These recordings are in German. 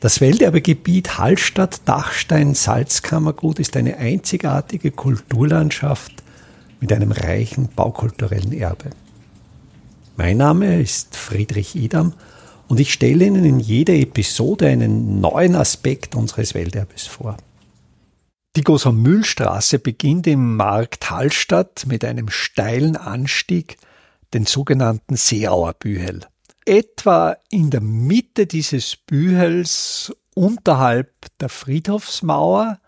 Das Welterbegebiet Hallstatt-Dachstein-Salzkammergut ist eine einzigartige Kulturlandschaft mit einem reichen baukulturellen Erbe. Mein Name ist Friedrich Idam und ich stelle Ihnen in jeder Episode einen neuen Aspekt unseres Welterbes vor. Die Goser Mühlstraße beginnt im Markt Hallstatt mit einem steilen Anstieg, den sogenannten Seeauer Bühel etwa in der Mitte dieses Bühels unterhalb der Friedhofsmauer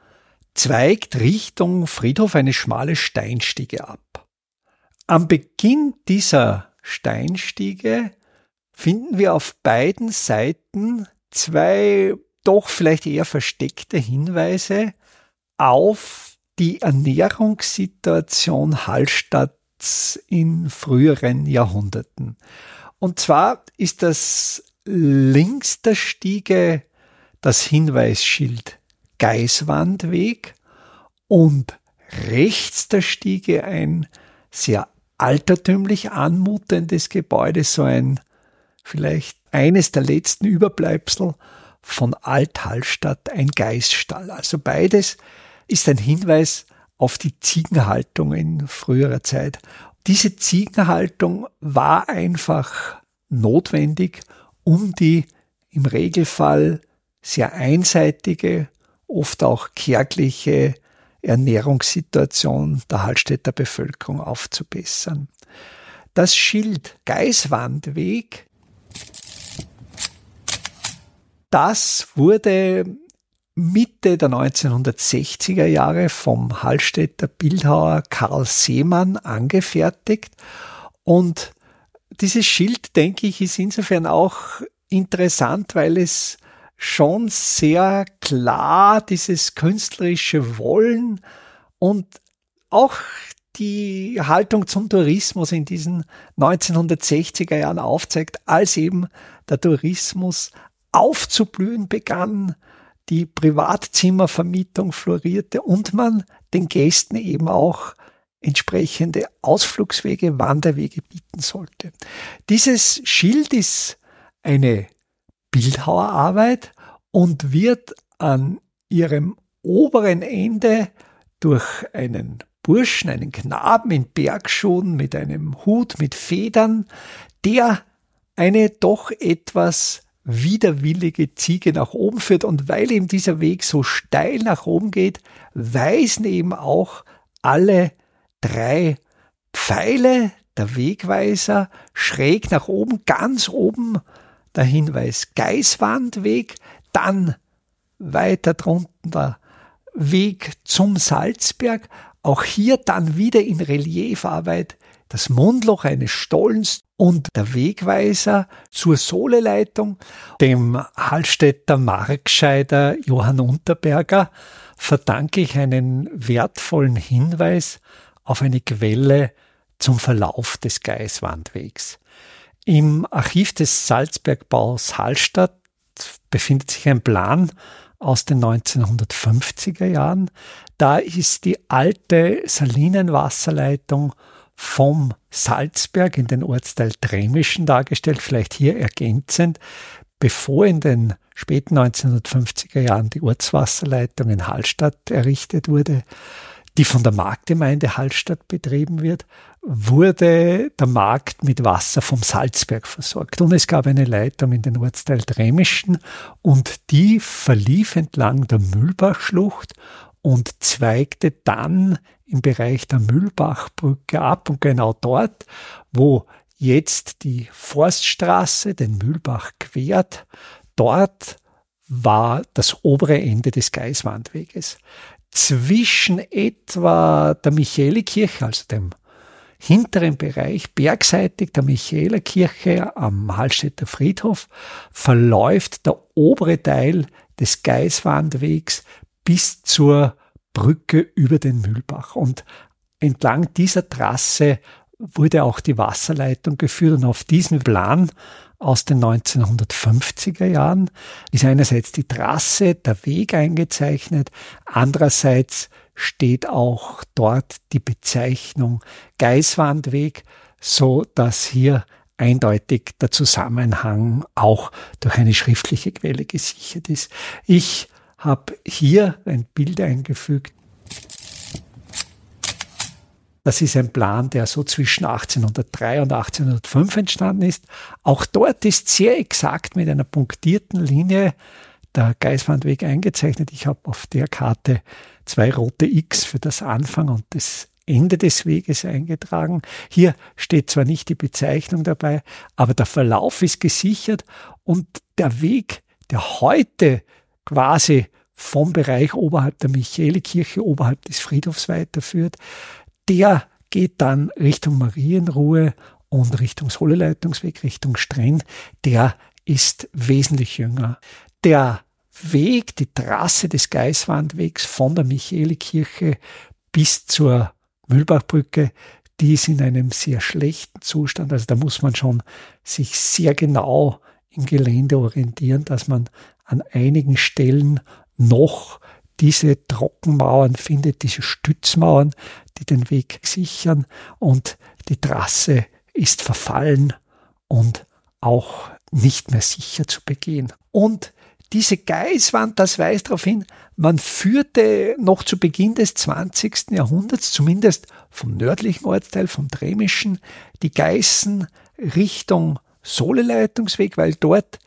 zweigt Richtung Friedhof eine schmale Steinstiege ab. Am Beginn dieser Steinstiege finden wir auf beiden Seiten zwei doch vielleicht eher versteckte Hinweise auf die Ernährungssituation Hallstatts in früheren Jahrhunderten. Und zwar ist das links der Stiege das Hinweisschild Geiswandweg und rechts der Stiege ein sehr altertümlich anmutendes Gebäude, so ein vielleicht eines der letzten Überbleibsel von Alt-Hallstatt, ein Geißstall. Also beides ist ein Hinweis auf die Ziegenhaltung in früherer Zeit. Diese Ziegenhaltung war einfach notwendig, um die im Regelfall sehr einseitige, oft auch kärgliche Ernährungssituation der Hallstätter Bevölkerung aufzubessern. Das Schild Geiswandweg, das wurde Mitte der 1960er Jahre vom Hallstätter Bildhauer Karl Seemann angefertigt und dieses Schild, denke ich, ist insofern auch interessant, weil es schon sehr klar dieses künstlerische Wollen und auch die Haltung zum Tourismus in diesen 1960er Jahren aufzeigt, als eben der Tourismus aufzublühen begann, die Privatzimmervermietung florierte und man den Gästen eben auch entsprechende Ausflugswege, Wanderwege bieten sollte. Dieses Schild ist eine Bildhauerarbeit und wird an ihrem oberen Ende durch einen Burschen, einen Knaben in Bergschuhen mit einem Hut mit Federn, der eine doch etwas widerwillige Ziege nach oben führt. Und weil eben dieser Weg so steil nach oben geht, weisen eben auch alle drei Pfeile, der Wegweiser, schräg nach oben, ganz oben der Hinweis Geiswandweg, dann weiter drunten der Weg zum Salzberg, auch hier dann wieder in Reliefarbeit das Mundloch eines Stollens und der Wegweiser zur Sohleleitung, dem Hallstätter Markscheider Johann Unterberger, verdanke ich einen wertvollen Hinweis auf eine Quelle zum Verlauf des Geiswandwegs. Im Archiv des Salzbergbaus Hallstatt befindet sich ein Plan aus den 1950er Jahren. Da ist die alte Salinenwasserleitung vom Salzberg in den Ortsteil Tremischen dargestellt, vielleicht hier ergänzend, bevor in den späten 1950er Jahren die Ortswasserleitung in Hallstatt errichtet wurde, die von der Marktgemeinde Hallstatt betrieben wird, wurde der Markt mit Wasser vom Salzberg versorgt. Und es gab eine Leitung in den Ortsteil Dremischen und die verlief entlang der Mühlbachschlucht und zweigte dann im Bereich der Mühlbachbrücke ab. Und genau dort, wo jetzt die Forststraße den Mühlbach quert, dort war das obere Ende des Geiswandweges zwischen etwa der Michaelikirche, also dem hinteren Bereich, bergseitig der Michaelerkirche am Hallstätter Friedhof, verläuft der obere Teil des Geiswandwegs bis zur Brücke über den Mühlbach. Und entlang dieser Trasse wurde auch die Wasserleitung geführt und auf diesem Plan aus den 1950er Jahren ist einerseits die Trasse, der Weg eingezeichnet, andererseits steht auch dort die Bezeichnung Geiswandweg, so dass hier eindeutig der Zusammenhang auch durch eine schriftliche Quelle gesichert ist. Ich habe hier ein Bild eingefügt. Das ist ein Plan, der so zwischen 1803 und 1805 entstanden ist. Auch dort ist sehr exakt mit einer punktierten Linie der Geiswandweg eingezeichnet. Ich habe auf der Karte zwei rote X für das Anfang und das Ende des Weges eingetragen. Hier steht zwar nicht die Bezeichnung dabei, aber der Verlauf ist gesichert und der Weg, der heute quasi vom Bereich oberhalb der Michaelikirche, oberhalb des Friedhofs weiterführt, der geht dann Richtung Marienruhe und Richtung Soleleitungsweg, Richtung Strenn, der ist wesentlich jünger. Der Weg, die Trasse des Geiswandwegs von der Michaelikirche bis zur Mühlbachbrücke, die ist in einem sehr schlechten Zustand. Also da muss man schon sich sehr genau im Gelände orientieren, dass man an einigen Stellen noch diese Trockenmauern findet, diese Stützmauern, die den Weg sichern und die Trasse ist verfallen und auch nicht mehr sicher zu begehen. Und diese Geißwand, das weist darauf hin, man führte noch zu Beginn des 20. Jahrhunderts, zumindest vom nördlichen Ortsteil, vom Dremischen, die Geißen Richtung Soleleitungsweg, weil dort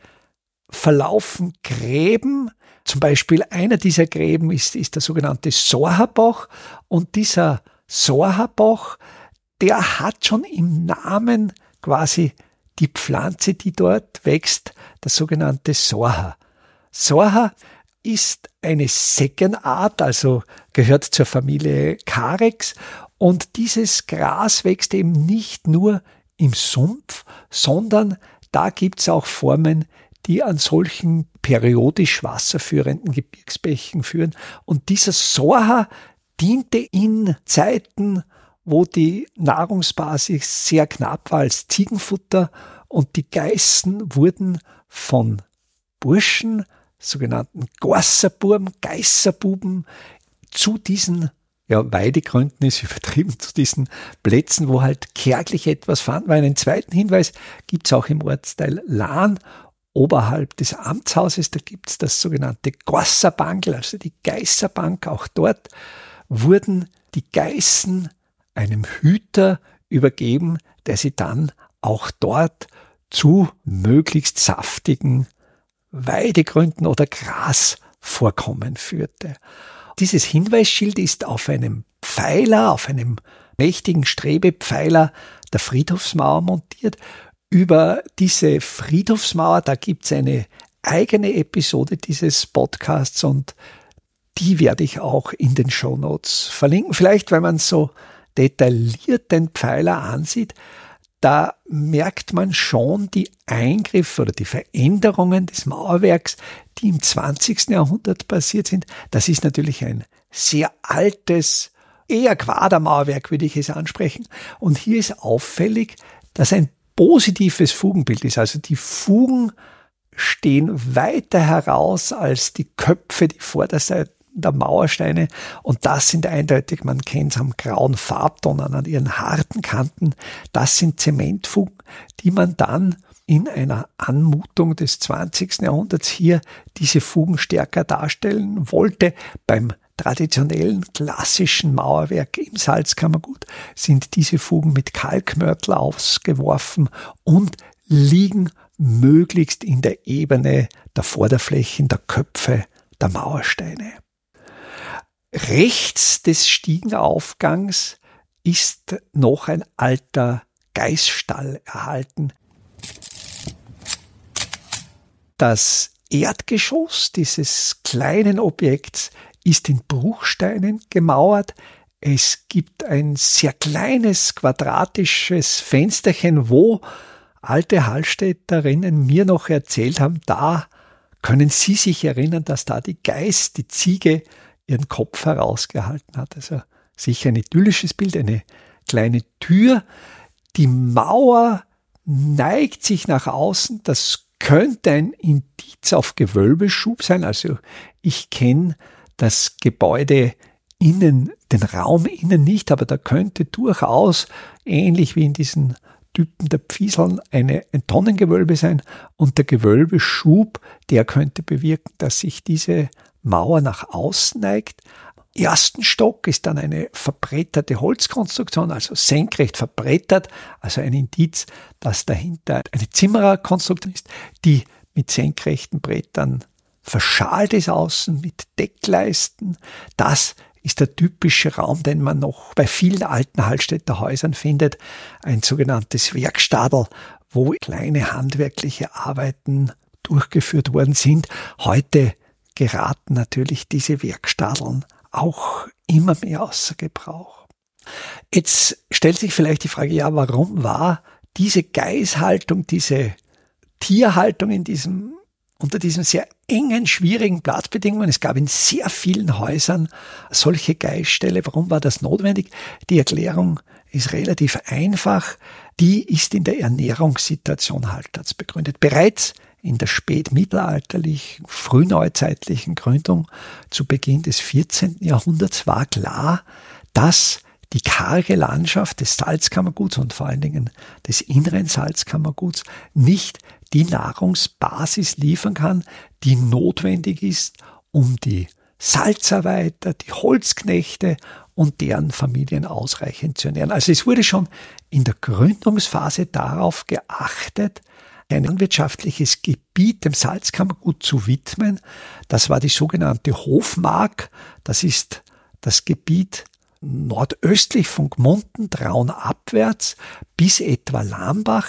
verlaufen Gräben, zum Beispiel einer dieser Gräben ist, ist der sogenannte Sorhabach und dieser Sorhabach, der hat schon im Namen quasi die Pflanze, die dort wächst, das sogenannte Sorha. Sorha ist eine Seckenart, also gehört zur Familie Carex und dieses Gras wächst eben nicht nur im Sumpf, sondern da gibt's auch Formen, die an solchen periodisch wasserführenden Gebirgsbächen führen. Und dieser Sorha diente in Zeiten, wo die Nahrungsbasis sehr knapp war als Ziegenfutter und die Geißen wurden von Burschen sogenannten Gorserburm, Geißerbuben zu diesen ja, Weidegründen ist übertrieben, zu diesen Plätzen, wo halt kärglich etwas fand. Weil einen zweiten Hinweis gibt es auch im Ortsteil Lahn, oberhalb des Amtshauses, da gibt es das sogenannte Gosserbankl, also die Geißerbank. Auch dort wurden die Geißen einem Hüter übergeben, der sie dann auch dort zu möglichst saftigen Weidegründen oder Grasvorkommen führte. Dieses Hinweisschild ist auf einem Pfeiler, auf einem mächtigen Strebepfeiler der Friedhofsmauer montiert. Über diese Friedhofsmauer, da gibt's eine eigene Episode dieses Podcasts und die werde ich auch in den Show Notes verlinken. Vielleicht, wenn man so detailliert den Pfeiler ansieht, da merkt man schon die Eingriffe oder die Veränderungen des Mauerwerks, die im 20. Jahrhundert passiert sind. Das ist natürlich ein sehr altes, eher Quadermauerwerk, würde ich es ansprechen. Und hier ist auffällig, dass ein positives Fugenbild ist. Also die Fugen stehen weiter heraus als die Köpfe, die Vorderseite der Mauersteine und das sind eindeutig, man kennt es am grauen Farbton an ihren harten Kanten, das sind Zementfugen, die man dann in einer Anmutung des 20. Jahrhunderts hier diese Fugen stärker darstellen wollte. Beim traditionellen klassischen Mauerwerk im Salzkammergut sind diese Fugen mit Kalkmörtel ausgeworfen und liegen möglichst in der Ebene der Vorderflächen der Köpfe der Mauersteine. Rechts des Stiegenaufgangs ist noch ein alter Geißstall erhalten. Das Erdgeschoss dieses kleinen Objekts ist in Bruchsteinen gemauert. Es gibt ein sehr kleines quadratisches Fensterchen, wo alte Hallstätterinnen mir noch erzählt haben, da können Sie sich erinnern, dass da die Geiß, die Ziege, ihren Kopf herausgehalten hat. Also sicher ein idyllisches Bild, eine kleine Tür. Die Mauer neigt sich nach außen. Das könnte ein Indiz auf Gewölbeschub sein. Also ich kenne das Gebäude innen, den Raum innen nicht, aber da könnte durchaus ähnlich wie in diesen Typen der Pfieseln eine, ein Tonnengewölbe sein und der Gewölbeschub, der könnte bewirken, dass sich diese Mauer nach außen neigt. Ersten Stock ist dann eine verbretterte Holzkonstruktion, also senkrecht verbrettert, also ein Indiz, dass dahinter eine Zimmererkonstruktion ist, die mit senkrechten Brettern verschalt ist außen mit Deckleisten. Das ist der typische Raum, den man noch bei vielen alten Hallstätter Häusern findet, ein sogenanntes Werkstadel, wo kleine handwerkliche Arbeiten durchgeführt worden sind. Heute geraten natürlich diese Werkstadeln auch immer mehr außer Gebrauch. Jetzt stellt sich vielleicht die Frage, ja, warum war diese Geißhaltung, diese Tierhaltung in diesem unter diesen sehr engen, schwierigen Platzbedingungen. Es gab in sehr vielen Häusern solche Geistställe. Warum war das notwendig? Die Erklärung ist relativ einfach. Die ist in der Ernährungssituation Halterts begründet. Bereits in der spätmittelalterlichen, frühneuzeitlichen Gründung zu Beginn des 14. Jahrhunderts war klar, dass die karge Landschaft des Salzkammerguts und vor allen Dingen des inneren Salzkammerguts nicht die Nahrungsbasis liefern kann, die notwendig ist, um die Salzarbeiter, die Holzknechte und deren Familien ausreichend zu ernähren. Also es wurde schon in der Gründungsphase darauf geachtet, ein landwirtschaftliches Gebiet dem Salzkammergut zu widmen. Das war die sogenannte Hofmark. Das ist das Gebiet nordöstlich von Gmunden, Traun abwärts bis etwa Lambach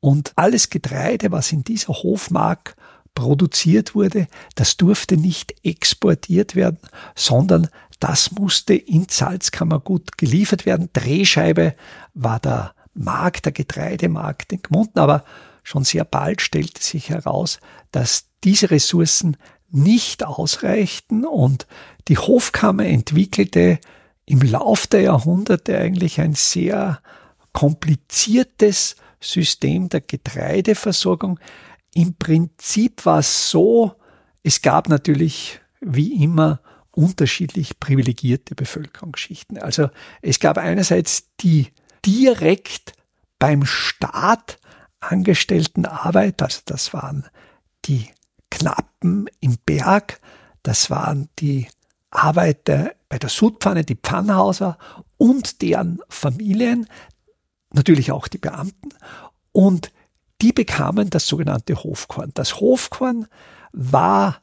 und alles Getreide, was in dieser Hofmark produziert wurde, das durfte nicht exportiert werden, sondern das musste in Salzkammergut geliefert werden. Drehscheibe war der Markt, der Getreidemarkt in Gmunden, aber schon sehr bald stellte sich heraus, dass diese Ressourcen nicht ausreichten und die Hofkammer entwickelte im Lauf der Jahrhunderte eigentlich ein sehr kompliziertes System der Getreideversorgung. Im Prinzip war es so, es gab natürlich wie immer unterschiedlich privilegierte Bevölkerungsschichten. Also es gab einerseits die direkt beim Staat angestellten Arbeit, also das waren die Knappen im Berg, das waren die Arbeiter bei der Sudpfanne, die Pfannhauser und deren Familien, natürlich auch die Beamten, und die bekamen das sogenannte Hofkorn. Das Hofkorn war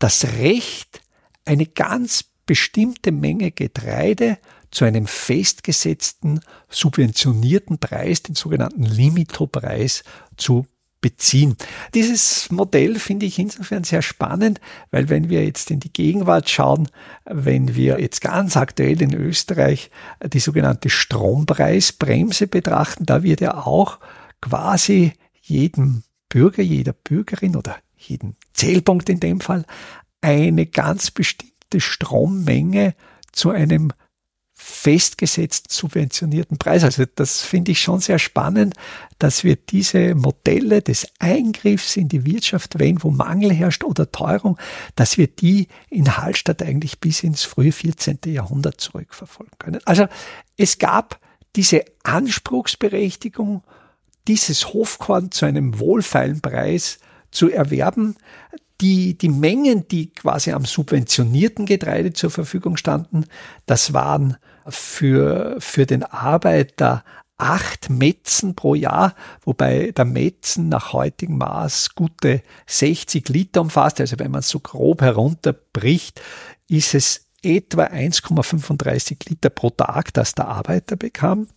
das Recht, eine ganz bestimmte Menge Getreide zu einem festgesetzten, subventionierten Preis, den sogenannten Limitopreis, zu beziehen. Dieses Modell finde ich insofern sehr spannend, weil wenn wir jetzt in die Gegenwart schauen, wenn wir jetzt ganz aktuell in Österreich die sogenannte Strompreisbremse betrachten, da wird ja auch quasi jedem Bürger, jeder Bürgerin oder jeden Zählpunkt in dem Fall eine ganz bestimmte Strommenge zu einem festgesetzt subventionierten Preis. Also das finde ich schon sehr spannend, dass wir diese Modelle des Eingriffs in die Wirtschaft, wenn wo Mangel herrscht oder Teuerung, dass wir die in Hallstatt eigentlich bis ins frühe 14. Jahrhundert zurückverfolgen können. Also es gab diese Anspruchsberechtigung, dieses Hofkorn zu einem wohlfeilen Preis zu erwerben, die, die Mengen, die quasi am subventionierten Getreide zur Verfügung standen, das waren für, für den Arbeiter acht Metzen pro Jahr, wobei der Metzen nach heutigem Maß gute 60 Liter umfasst. Also wenn man es so grob herunterbricht, ist es etwa 1,35 Liter pro Tag, das der Arbeiter bekam.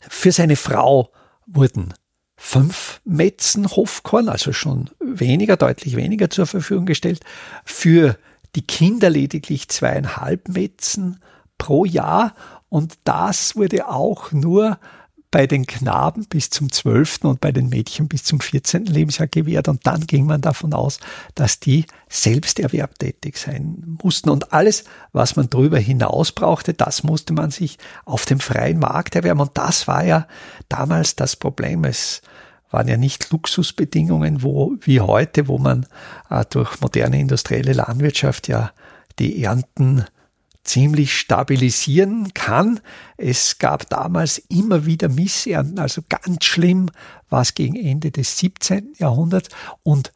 Für seine Frau wurden fünf Metzen Hofkorn, also schon weniger, deutlich weniger zur Verfügung gestellt. Für die Kinder lediglich zweieinhalb Metzen pro Jahr und das wurde auch nur bei den Knaben bis zum 12. und bei den Mädchen bis zum 14. Lebensjahr gewährt. Und dann ging man davon aus, dass die selbst erwerbtätig sein mussten. Und alles, was man darüber hinaus brauchte, das musste man sich auf dem freien Markt erwerben. Und das war ja damals das Problem. Es waren ja nicht Luxusbedingungen, wo, wie heute, wo man äh, durch moderne industrielle Landwirtschaft ja die Ernten ziemlich stabilisieren kann. Es gab damals immer wieder Missernten, also ganz schlimm war es gegen Ende des 17. Jahrhunderts und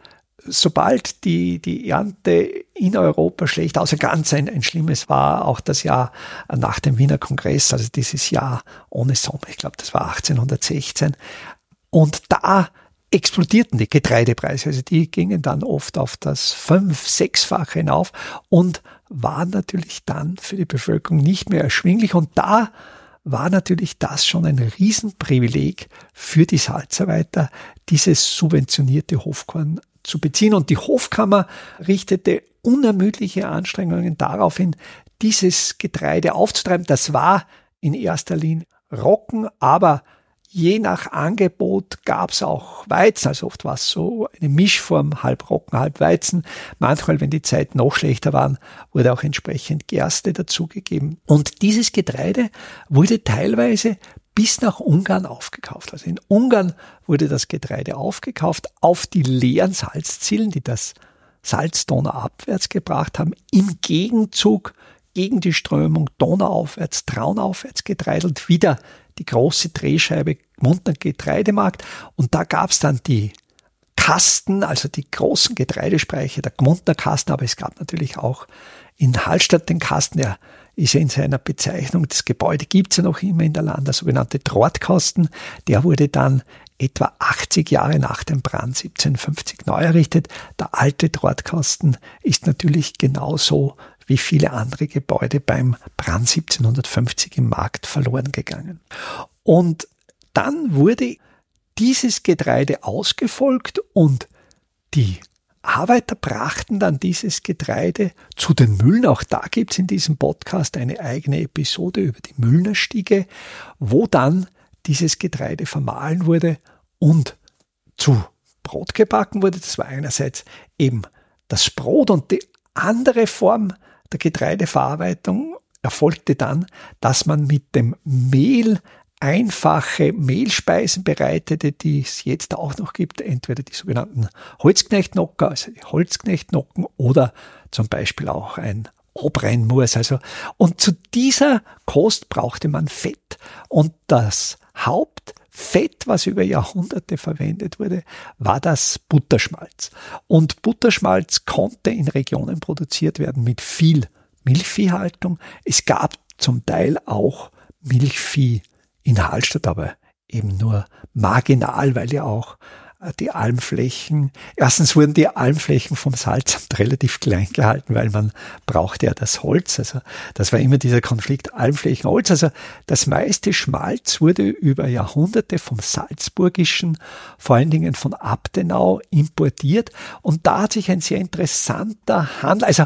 sobald die, die Ernte in Europa schlecht, außer ganz ein, ein schlimmes war auch das Jahr nach dem Wiener Kongress, also dieses Jahr ohne Sommer, ich glaube, das war 1816. Und da explodierten die Getreidepreise. Also die gingen dann oft auf das fünf-, sechsfache hinauf und waren natürlich dann für die Bevölkerung nicht mehr erschwinglich. Und da war natürlich das schon ein Riesenprivileg für die Salzarbeiter, dieses subventionierte Hofkorn zu beziehen. Und die Hofkammer richtete unermüdliche Anstrengungen darauf hin, dieses Getreide aufzutreiben. Das war in erster Linie Rocken, aber Je nach Angebot gab es auch Weizen, also oft war es so eine Mischform, halb Rocken, halb Weizen. Manchmal, wenn die Zeiten noch schlechter waren, wurde auch entsprechend Gerste dazugegeben. Und dieses Getreide wurde teilweise bis nach Ungarn aufgekauft. Also in Ungarn wurde das Getreide aufgekauft auf die leeren Salzzielen, die das Salz abwärts gebracht haben. Im Gegenzug gegen die Strömung donauaufwärts, traunaufwärts getreidelt, wieder die große Drehscheibe Mundner Getreidemarkt und da gab es dann die Kasten, also die großen Getreidespeicher, der Gmundner Kasten, aber es gab natürlich auch in Hallstatt den Kasten, der ist ja in seiner Bezeichnung, das Gebäude gibt's ja noch immer in der Land, der sogenannte Trottkasten, der wurde dann etwa 80 Jahre nach dem Brand 1750 neu errichtet. Der alte Trottkasten ist natürlich genauso wie viele andere Gebäude beim Brand 1750 im Markt verloren gegangen. Und dann wurde dieses Getreide ausgefolgt und die Arbeiter brachten dann dieses Getreide zu den Müllen. Auch da gibt's in diesem Podcast eine eigene Episode über die Müllnerstiege, wo dann dieses Getreide vermahlen wurde und zu Brot gebacken wurde. Das war einerseits eben das Brot und die andere Form der Getreideverarbeitung erfolgte dann, dass man mit dem Mehl einfache Mehlspeisen bereitete, die es jetzt auch noch gibt, entweder die sogenannten Holzknechtnocker, also die Holzknechtnocken oder zum Beispiel auch ein Obreinmus. Also, und zu dieser Kost brauchte man Fett. Und das Hauptfett, was über Jahrhunderte verwendet wurde, war das Butterschmalz. Und Butterschmalz konnte in Regionen produziert werden mit viel Milchviehhaltung. Es gab zum Teil auch Milchvieh in Hallstatt aber eben nur marginal, weil ja auch die Almflächen, erstens wurden die Almflächen vom Salzamt relativ klein gehalten, weil man brauchte ja das Holz. Also das war immer dieser Konflikt Almflächen, Holz. Also das meiste Schmalz wurde über Jahrhunderte vom Salzburgischen, vor allen Dingen von Abtenau importiert. Und da hat sich ein sehr interessanter Handel, also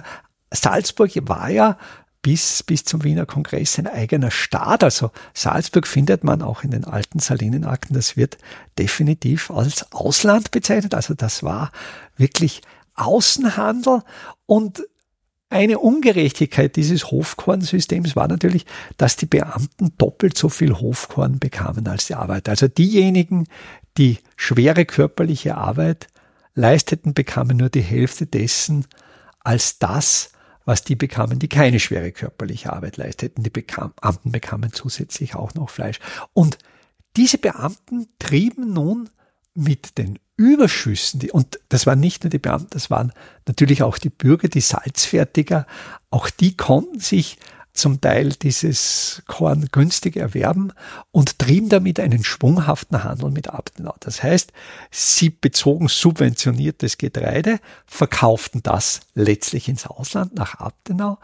Salzburg war ja bis, bis zum Wiener Kongress ein eigener Staat. Also Salzburg findet man auch in den alten Salinenakten. Das wird definitiv als Ausland bezeichnet. Also das war wirklich Außenhandel und eine Ungerechtigkeit dieses Hofkornsystems war natürlich, dass die Beamten doppelt so viel Hofkorn bekamen als die Arbeiter. Also diejenigen, die schwere körperliche Arbeit leisteten, bekamen nur die Hälfte dessen als das, was die bekamen, die keine schwere körperliche Arbeit leisteten. Die Beamten bekamen zusätzlich auch noch Fleisch. Und diese Beamten trieben nun mit den Überschüssen, die, und das waren nicht nur die Beamten, das waren natürlich auch die Bürger, die Salzfertiger, auch die konnten sich zum Teil dieses Korn günstig erwerben und trieben damit einen schwunghaften Handel mit Abtenau. Das heißt, sie bezogen subventioniertes Getreide, verkauften das letztlich ins Ausland nach Abtenau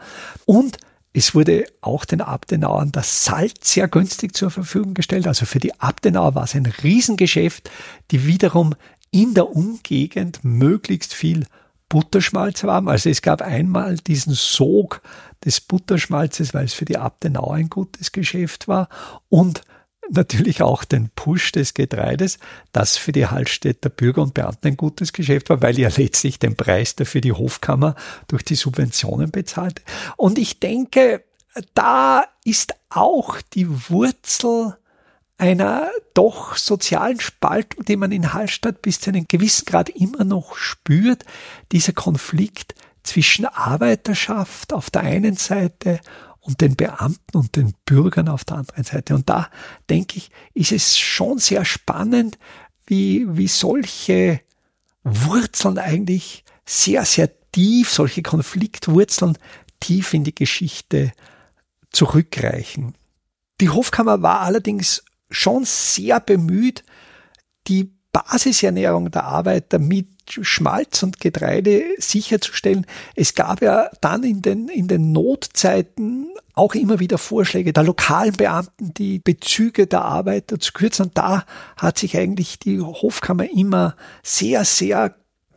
und es wurde auch den Abtenauern das Salz sehr günstig zur Verfügung gestellt. Also für die Abtenauer war es ein Riesengeschäft, die wiederum in der Umgegend möglichst viel Butterschmalz haben. Also es gab einmal diesen Sog des Butterschmalzes, weil es für die Abtenau ein gutes Geschäft war und natürlich auch den Push des Getreides, das für die Hallstätter Bürger und Beamten ein gutes Geschäft war, weil ja letztlich den Preis dafür die Hofkammer durch die Subventionen bezahlte. Und ich denke, da ist auch die Wurzel einer doch sozialen Spaltung, die man in Hallstatt bis zu einem gewissen Grad immer noch spürt, dieser Konflikt zwischen Arbeiterschaft auf der einen Seite und den Beamten und den Bürgern auf der anderen Seite. Und da denke ich, ist es schon sehr spannend, wie, wie solche Wurzeln eigentlich sehr, sehr tief, solche Konfliktwurzeln tief in die Geschichte zurückreichen. Die Hofkammer war allerdings schon sehr bemüht, die Basisernährung der Arbeiter mit Schmalz und Getreide sicherzustellen. Es gab ja dann in den, in den Notzeiten auch immer wieder Vorschläge der lokalen Beamten, die Bezüge der Arbeiter zu kürzen. Und da hat sich eigentlich die Hofkammer immer sehr, sehr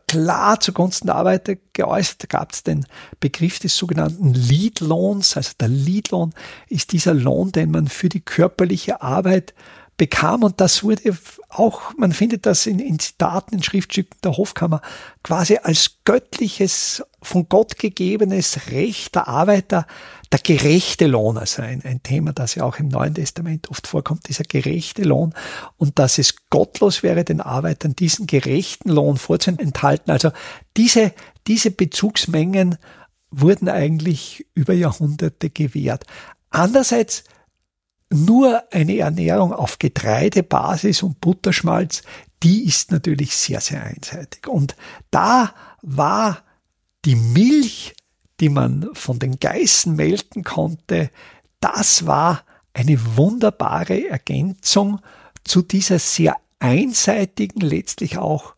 klar zugunsten der Arbeiter geäußert. Da gab es den Begriff des sogenannten Leadlohns. Also der Leadlohn ist dieser Lohn, den man für die körperliche Arbeit bekam. Und das wurde auch, man findet das in, in Zitaten, in Schriftstücken der Hofkammer, quasi als göttliches, von Gott gegebenes Recht der Arbeiter, der gerechte Lohn, also ein, ein Thema, das ja auch im Neuen Testament oft vorkommt, dieser gerechte Lohn und dass es gottlos wäre, den Arbeitern diesen gerechten Lohn vorzuenthalten. Also diese, diese Bezugsmengen wurden eigentlich über Jahrhunderte gewährt. Andererseits nur eine Ernährung auf Getreidebasis und Butterschmalz, die ist natürlich sehr, sehr einseitig. Und da war die Milch, die man von den Geißen melken konnte, das war eine wunderbare Ergänzung zu dieser sehr einseitigen, letztlich auch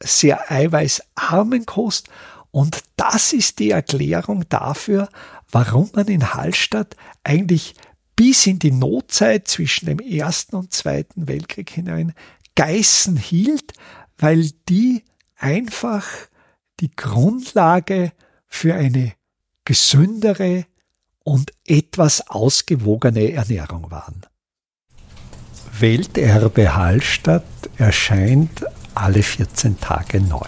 sehr eiweißarmen Kost. Und das ist die Erklärung dafür, warum man in Hallstatt eigentlich bis in die Notzeit zwischen dem Ersten und Zweiten Weltkrieg hinein Geißen hielt, weil die einfach die Grundlage für eine gesündere und etwas ausgewogene Ernährung waren. Welterbe Hallstatt erscheint alle 14 Tage neu.